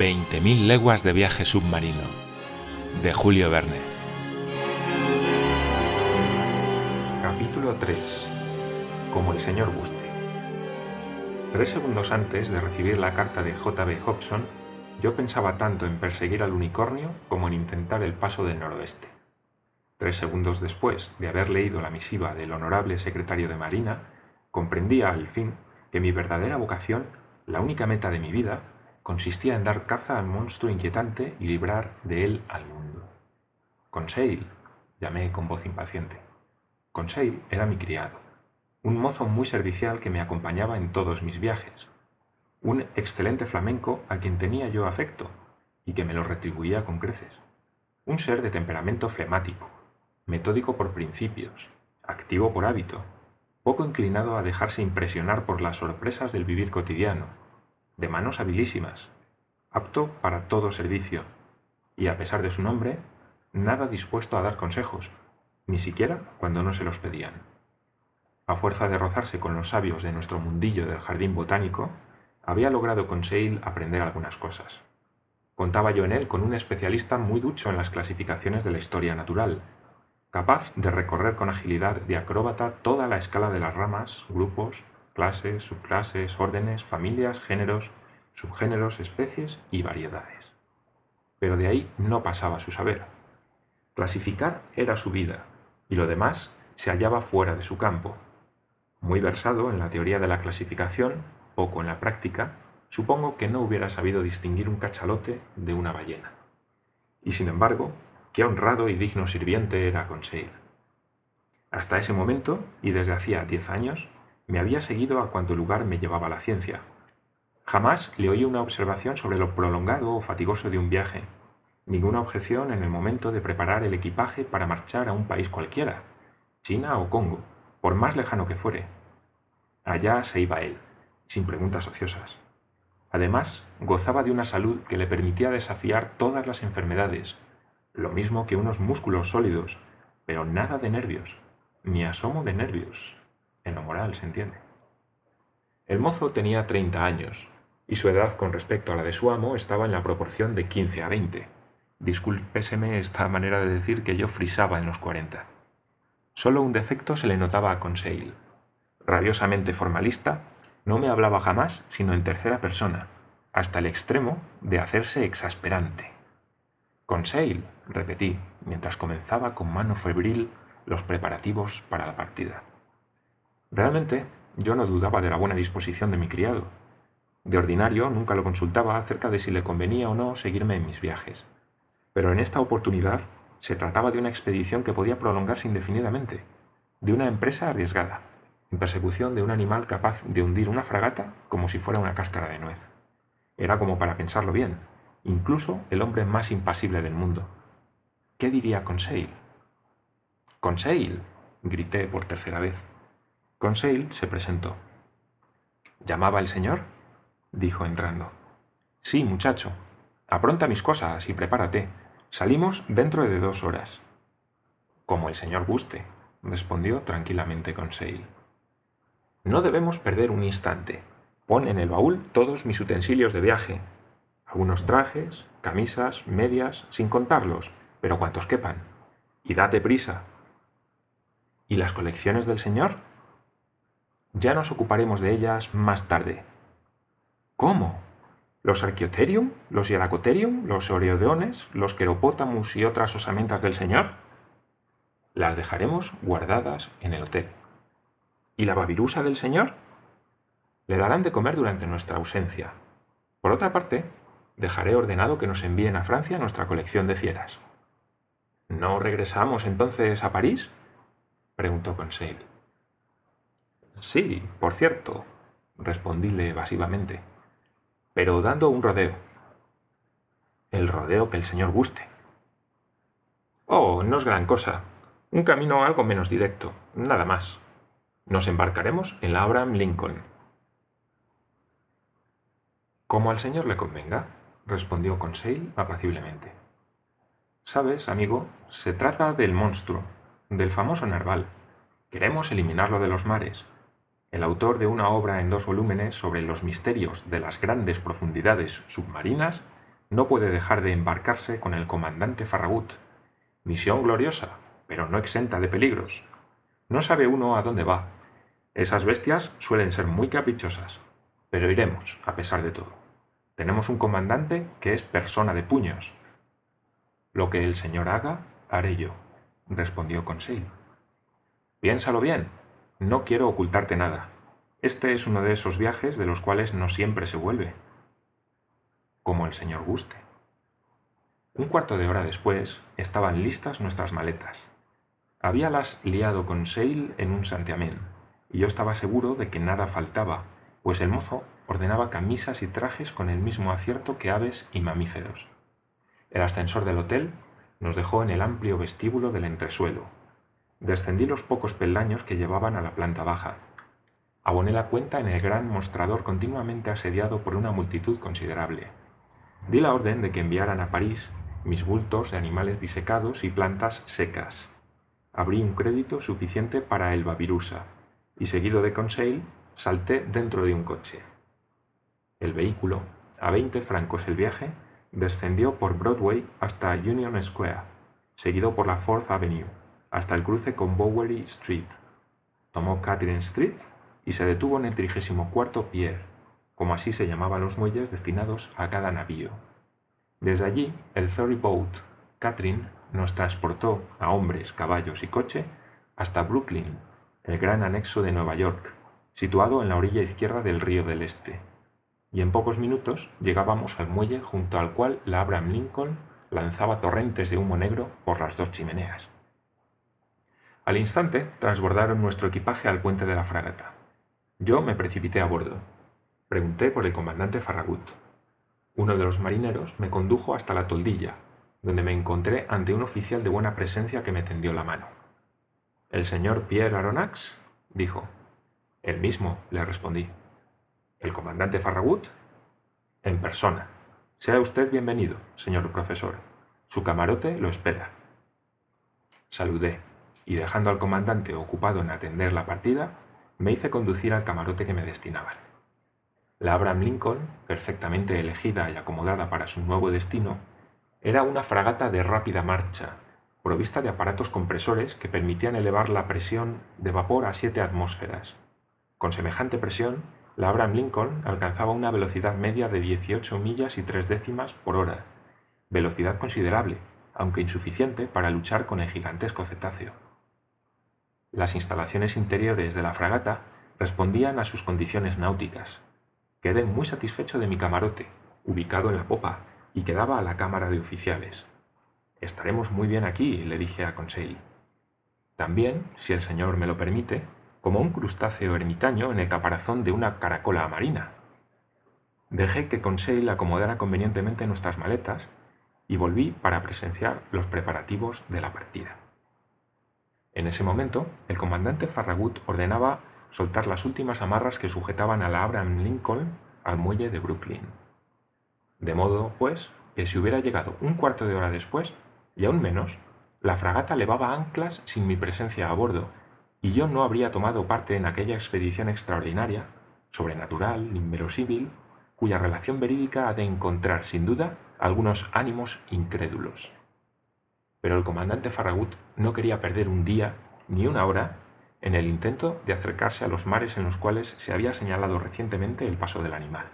20.000 leguas de viaje submarino de Julio Verne. Capítulo 3. Como el señor guste. Tres segundos antes de recibir la carta de J.B. Hobson, yo pensaba tanto en perseguir al unicornio como en intentar el paso del noroeste. Tres segundos después de haber leído la misiva del honorable secretario de Marina, comprendía al fin que mi verdadera vocación, la única meta de mi vida, consistía en dar caza al monstruo inquietante y librar de él al mundo. Conseil, llamé con voz impaciente. Conseil era mi criado, un mozo muy servicial que me acompañaba en todos mis viajes, un excelente flamenco a quien tenía yo afecto y que me lo retribuía con creces, un ser de temperamento flemático, metódico por principios, activo por hábito, poco inclinado a dejarse impresionar por las sorpresas del vivir cotidiano, de manos habilísimas, apto para todo servicio, y a pesar de su nombre, nada dispuesto a dar consejos, ni siquiera cuando no se los pedían. A fuerza de rozarse con los sabios de nuestro mundillo del jardín botánico, había logrado con Seil aprender algunas cosas. Contaba yo en él con un especialista muy ducho en las clasificaciones de la historia natural, capaz de recorrer con agilidad de acróbata toda la escala de las ramas, grupos, clases, subclases, órdenes, familias, géneros, subgéneros, especies y variedades. Pero de ahí no pasaba su saber. Clasificar era su vida, y lo demás se hallaba fuera de su campo. Muy versado en la teoría de la clasificación, poco en la práctica, supongo que no hubiera sabido distinguir un cachalote de una ballena. Y sin embargo, qué honrado y digno sirviente era Conseil. Hasta ese momento, y desde hacía diez años, me había seguido a cuanto lugar me llevaba la ciencia. Jamás le oí una observación sobre lo prolongado o fatigoso de un viaje, ninguna objeción en el momento de preparar el equipaje para marchar a un país cualquiera, China o Congo, por más lejano que fuere. Allá se iba él, sin preguntas ociosas. Además, gozaba de una salud que le permitía desafiar todas las enfermedades, lo mismo que unos músculos sólidos, pero nada de nervios, ni asomo de nervios, en lo moral se entiende. El mozo tenía 30 años, y su edad con respecto a la de su amo estaba en la proporción de 15 a 20. Discúlpeseme esta manera de decir que yo frisaba en los 40. Solo un defecto se le notaba a Conseil. Rabiosamente formalista, no me hablaba jamás sino en tercera persona, hasta el extremo de hacerse exasperante. Conseil, repetí, mientras comenzaba con mano febril los preparativos para la partida. Realmente, yo no dudaba de la buena disposición de mi criado. De ordinario, nunca lo consultaba acerca de si le convenía o no seguirme en mis viajes. Pero en esta oportunidad se trataba de una expedición que podía prolongarse indefinidamente, de una empresa arriesgada, en persecución de un animal capaz de hundir una fragata como si fuera una cáscara de nuez. Era como para pensarlo bien, incluso el hombre más impasible del mundo. ¿Qué diría Conseil? Conseil, grité por tercera vez. Conseil se presentó. ¿Llamaba el señor? dijo entrando. Sí, muchacho. Apronta mis cosas y prepárate. Salimos dentro de dos horas. Como el señor guste, respondió tranquilamente Conseil. No debemos perder un instante. Pon en el baúl todos mis utensilios de viaje, algunos trajes, camisas, medias, sin contarlos, pero cuantos quepan. Y date prisa. ¿Y las colecciones del señor? Ya nos ocuparemos de ellas más tarde. ¿Cómo? ¿Los Archaeotherium, los Hieracotherium, los Oreodeones, los Queropótamus y otras osamentas del señor? Las dejaremos guardadas en el hotel. ¿Y la babirusa del señor? Le darán de comer durante nuestra ausencia. Por otra parte, dejaré ordenado que nos envíen a Francia nuestra colección de fieras. ¿No regresamos entonces a París? preguntó Conseil. Sí, por cierto, respondíle evasivamente, pero dando un rodeo. El rodeo que el señor guste. Oh, no es gran cosa. Un camino algo menos directo, nada más. Nos embarcaremos en la Abraham Lincoln. Como al señor le convenga, respondió Conseil apaciblemente. Sabes, amigo, se trata del monstruo, del famoso narval. Queremos eliminarlo de los mares. El autor de una obra en dos volúmenes sobre los misterios de las grandes profundidades submarinas no puede dejar de embarcarse con el comandante Farragut. Misión gloriosa, pero no exenta de peligros. No sabe uno a dónde va. Esas bestias suelen ser muy caprichosas, pero iremos, a pesar de todo. Tenemos un comandante que es persona de puños. Lo que el señor haga, haré yo, respondió Conseil. Piénsalo bien, no quiero ocultarte nada. Este es uno de esos viajes de los cuales no siempre se vuelve. Como el señor guste. Un cuarto de hora después estaban listas nuestras maletas. Habíalas liado con Seil en un santiamén, y yo estaba seguro de que nada faltaba, pues el mozo ordenaba camisas y trajes con el mismo acierto que aves y mamíferos. El ascensor del hotel nos dejó en el amplio vestíbulo del entresuelo, Descendí los pocos peldaños que llevaban a la planta baja. Aboné la cuenta en el gran mostrador continuamente asediado por una multitud considerable. Di la orden de que enviaran a París mis bultos de animales disecados y plantas secas. Abrí un crédito suficiente para el Babirusa y seguido de Conseil salté dentro de un coche. El vehículo, a 20 francos el viaje, descendió por Broadway hasta Union Square, seguido por la Fourth Avenue hasta el cruce con Bowery Street. Tomó Catherine Street y se detuvo en el 34 Pier, como así se llamaban los muelles destinados a cada navío. Desde allí, el ferry boat Catherine nos transportó a hombres, caballos y coche hasta Brooklyn, el gran anexo de Nueva York, situado en la orilla izquierda del río del Este. Y en pocos minutos llegábamos al muelle junto al cual la Abraham Lincoln lanzaba torrentes de humo negro por las dos chimeneas. Al instante transbordaron nuestro equipaje al puente de la fragata. Yo me precipité a bordo. Pregunté por el comandante Farragut. Uno de los marineros me condujo hasta la toldilla, donde me encontré ante un oficial de buena presencia que me tendió la mano. ¿El señor Pierre Aronnax? dijo. El mismo, le respondí. ¿El comandante Farragut? En persona. Sea usted bienvenido, señor profesor. Su camarote lo espera. Saludé y dejando al comandante ocupado en atender la partida, me hice conducir al camarote que me destinaban. La Abraham Lincoln, perfectamente elegida y acomodada para su nuevo destino, era una fragata de rápida marcha, provista de aparatos compresores que permitían elevar la presión de vapor a siete atmósferas. Con semejante presión, la Abraham Lincoln alcanzaba una velocidad media de 18 millas y tres décimas por hora, velocidad considerable, aunque insuficiente para luchar con el gigantesco cetáceo. Las instalaciones interiores de la fragata respondían a sus condiciones náuticas. Quedé muy satisfecho de mi camarote, ubicado en la popa, y quedaba a la cámara de oficiales. Estaremos muy bien aquí, le dije a Conseil. También, si el señor me lo permite, como un crustáceo ermitaño en el caparazón de una caracola marina. Dejé que Conseil acomodara convenientemente nuestras maletas y volví para presenciar los preparativos de la partida. En ese momento, el comandante Farragut ordenaba soltar las últimas amarras que sujetaban a la Abraham Lincoln al muelle de Brooklyn. De modo, pues, que si hubiera llegado un cuarto de hora después, y aún menos, la fragata levaba anclas sin mi presencia a bordo, y yo no habría tomado parte en aquella expedición extraordinaria, sobrenatural, inverosímil, cuya relación verídica ha de encontrar, sin duda, algunos ánimos incrédulos pero el comandante Farragut no quería perder un día ni una hora en el intento de acercarse a los mares en los cuales se había señalado recientemente el paso del animal.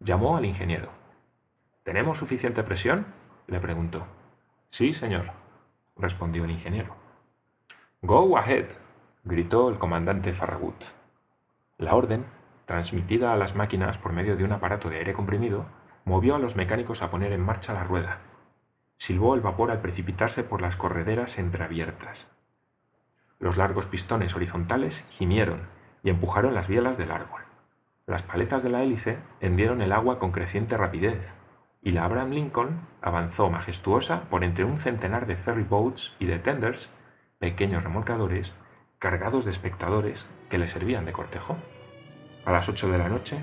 Llamó al ingeniero. ¿Tenemos suficiente presión? le preguntó. Sí, señor, respondió el ingeniero. Go ahead, gritó el comandante Farragut. La orden, transmitida a las máquinas por medio de un aparato de aire comprimido, movió a los mecánicos a poner en marcha la rueda, silbó el vapor al precipitarse por las correderas entreabiertas. Los largos pistones horizontales gimieron y empujaron las bielas del árbol. Las paletas de la hélice hendieron el agua con creciente rapidez, y la Abraham Lincoln avanzó majestuosa por entre un centenar de ferry boats y de tenders, pequeños remolcadores, cargados de espectadores que le servían de cortejo. A las ocho de la noche,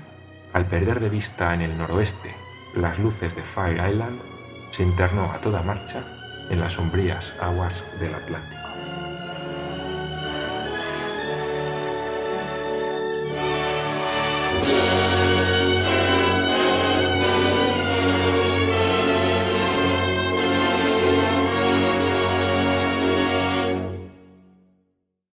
al perder de vista en el noroeste las luces de Fire Island, se internó a toda marcha en las sombrías aguas del Atlántico.